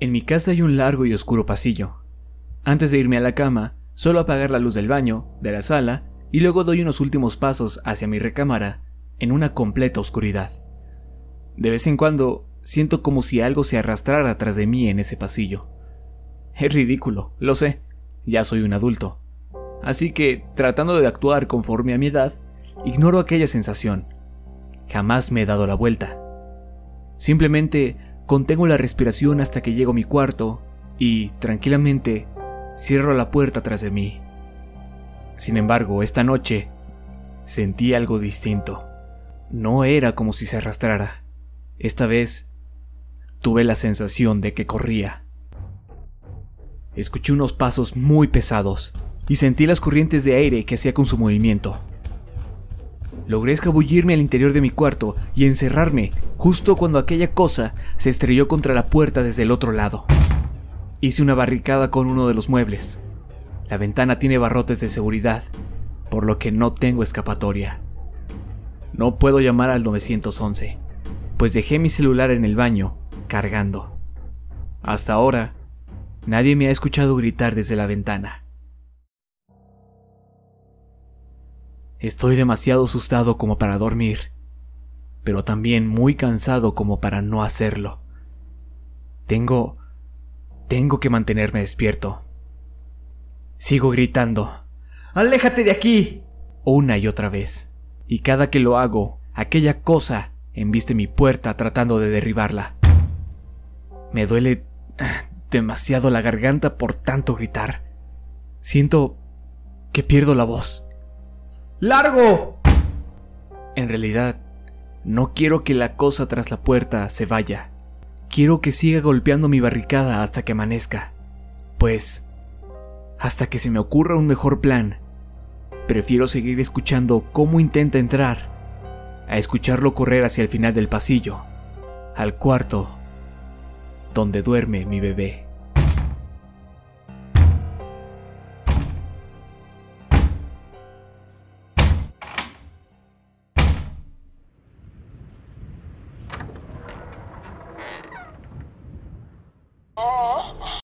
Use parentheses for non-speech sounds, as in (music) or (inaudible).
En mi casa hay un largo y oscuro pasillo. Antes de irme a la cama, suelo apagar la luz del baño, de la sala, y luego doy unos últimos pasos hacia mi recámara, en una completa oscuridad. De vez en cuando, siento como si algo se arrastrara tras de mí en ese pasillo. Es ridículo, lo sé, ya soy un adulto. Así que, tratando de actuar conforme a mi edad, ignoro aquella sensación. Jamás me he dado la vuelta. Simplemente Contengo la respiración hasta que llego a mi cuarto y, tranquilamente, cierro la puerta tras de mí. Sin embargo, esta noche sentí algo distinto. No era como si se arrastrara. Esta vez tuve la sensación de que corría. Escuché unos pasos muy pesados y sentí las corrientes de aire que hacía con su movimiento. Logré escabullirme al interior de mi cuarto y encerrarme justo cuando aquella cosa se estrelló contra la puerta desde el otro lado. Hice una barricada con uno de los muebles. La ventana tiene barrotes de seguridad, por lo que no tengo escapatoria. No puedo llamar al 911, pues dejé mi celular en el baño, cargando. Hasta ahora, nadie me ha escuchado gritar desde la ventana. Estoy demasiado asustado como para dormir, pero también muy cansado como para no hacerlo. Tengo... tengo que mantenerme despierto. Sigo gritando. ¡Aléjate de aquí! Una y otra vez. Y cada que lo hago, aquella cosa embiste mi puerta tratando de derribarla. Me duele (sighs) demasiado la garganta por tanto gritar. Siento que pierdo la voz. ¡Largo! En realidad, no quiero que la cosa tras la puerta se vaya. Quiero que siga golpeando mi barricada hasta que amanezca. Pues, hasta que se me ocurra un mejor plan. Prefiero seguir escuchando cómo intenta entrar, a escucharlo correr hacia el final del pasillo, al cuarto, donde duerme mi bebé.